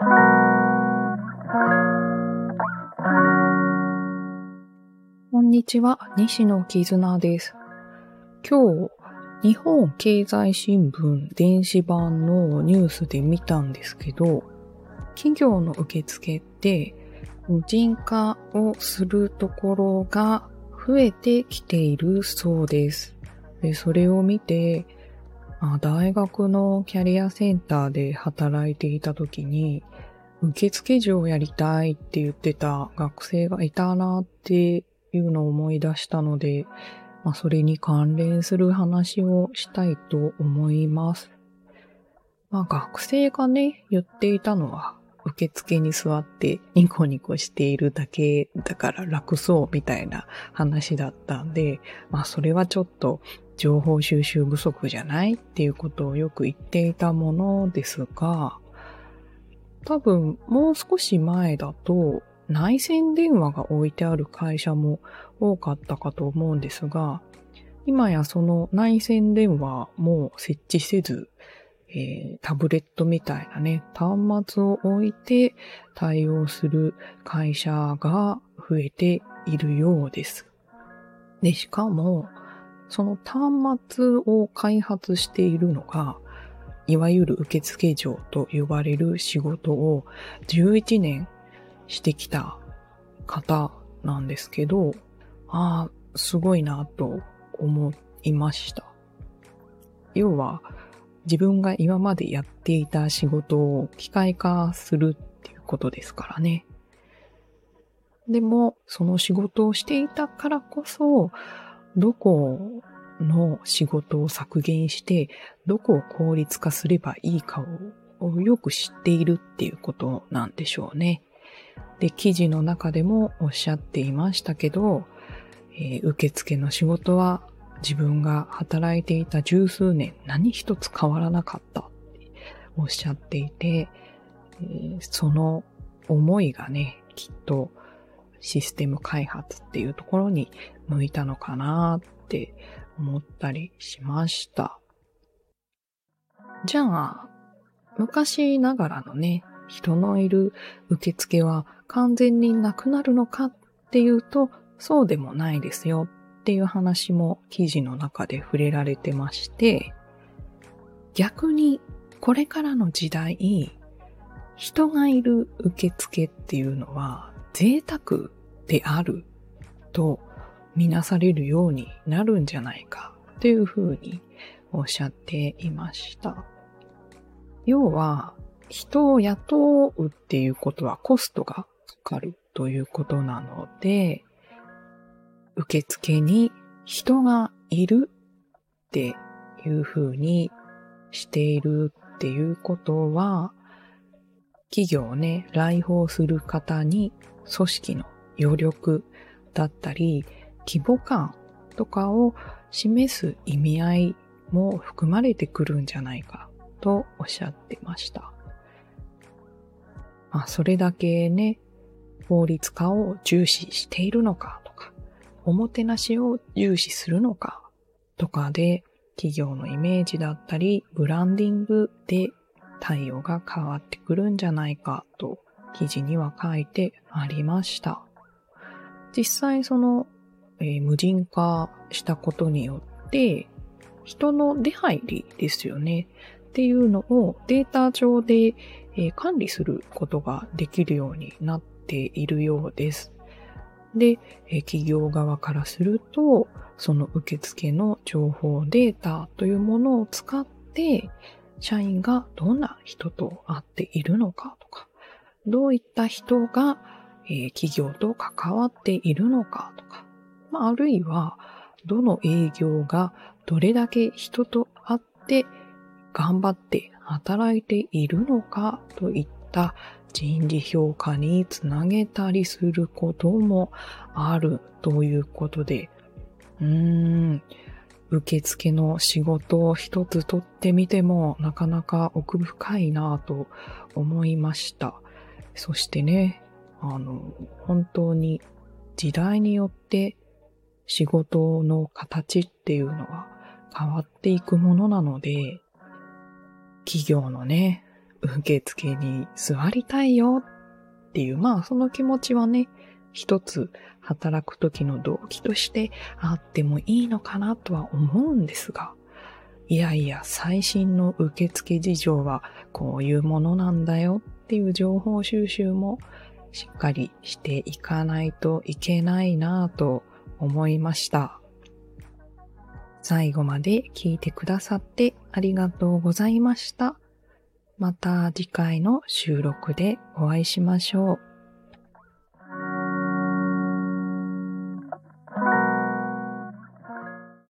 こんにちは、西野絆です。今日、日本経済新聞電子版のニュースで見たんですけど、企業の受付って無人化をするところが増えてきているそうです。で、それを見て、あ大学のキャリアセンターで働いていた時に、受付嬢やりたいって言ってた学生がいたなっていうのを思い出したので、まあ、それに関連する話をしたいと思います。まあ、学生がね、言っていたのは、受付に座ってニコニコしているだけだから楽そうみたいな話だったんで、まあそれはちょっと情報収集不足じゃないっていうことをよく言っていたものですが、多分もう少し前だと内線電話が置いてある会社も多かったかと思うんですが、今やその内線電話も設置せず、えー、タブレットみたいなね、端末を置いて対応する会社が増えているようです。で、しかも、その端末を開発しているのが、いわゆる受付嬢と呼ばれる仕事を11年してきた方なんですけど、ああ、すごいなと思いました。要は、自分が今までやっていた仕事を機械化するっていうことですからね。でも、その仕事をしていたからこそ、どこの仕事を削減して、どこを効率化すればいいかをよく知っているっていうことなんでしょうね。で、記事の中でもおっしゃっていましたけど、えー、受付の仕事は自分が働いていた十数年何一つ変わらなかったっておっしゃっていて、え、その思いがね、きっとシステム開発っていうところに向いたのかなって思ったりしました。じゃあ、昔ながらのね、人のいる受付は完全になくなるのかっていうと、そうでもないですよっていう話も記事の中で触れられてまして、逆にこれからの時代、人がいる受付っていうのは贅沢であるとみなされるようになるんじゃないかというふうにおっしゃっていました。要は、人を雇うっていうことはコストがかかるということなので、受付に人がいるっていうふうにしているっていうことは、企業をね、来訪する方に組織の余力だったり、規模感とかを示す意味合いも含まれてくるんじゃないかとおっしゃってました。まあ、それだけね、法律化を重視しているのかとかおもてなしを重視するのかとかで企業のイメージだったりブランディングで対応が変わってくるんじゃないかと記事には書いてありました。実際その、えー、無人化したことによって人の出入りですよねっていうのをデータ上で、え、管理することができるようになっているようです。で、え企業側からすると、その受付の情報データというものを使って、社員がどんな人と会っているのかとか、どういった人が、え企業と関わっているのかとか、まあ、あるいは、どの営業がどれだけ人と会って頑張って働いているのかといった人事評価につなげたりすることもあるということで、うーん、受付の仕事を一つ取ってみてもなかなか奥深いなぁと思いました。そしてね、あの、本当に時代によって仕事の形っていうのは変わっていくものなので、企業のね、受付に座りたいよっていう、まあその気持ちはね、一つ働く時の動機としてあってもいいのかなとは思うんですが、いやいや、最新の受付事情はこういうものなんだよっていう情報収集もしっかりしていかないといけないなぁと思いました。最後まで聞いてくださってありがとうございました。また次回の収録でお会いしましょう。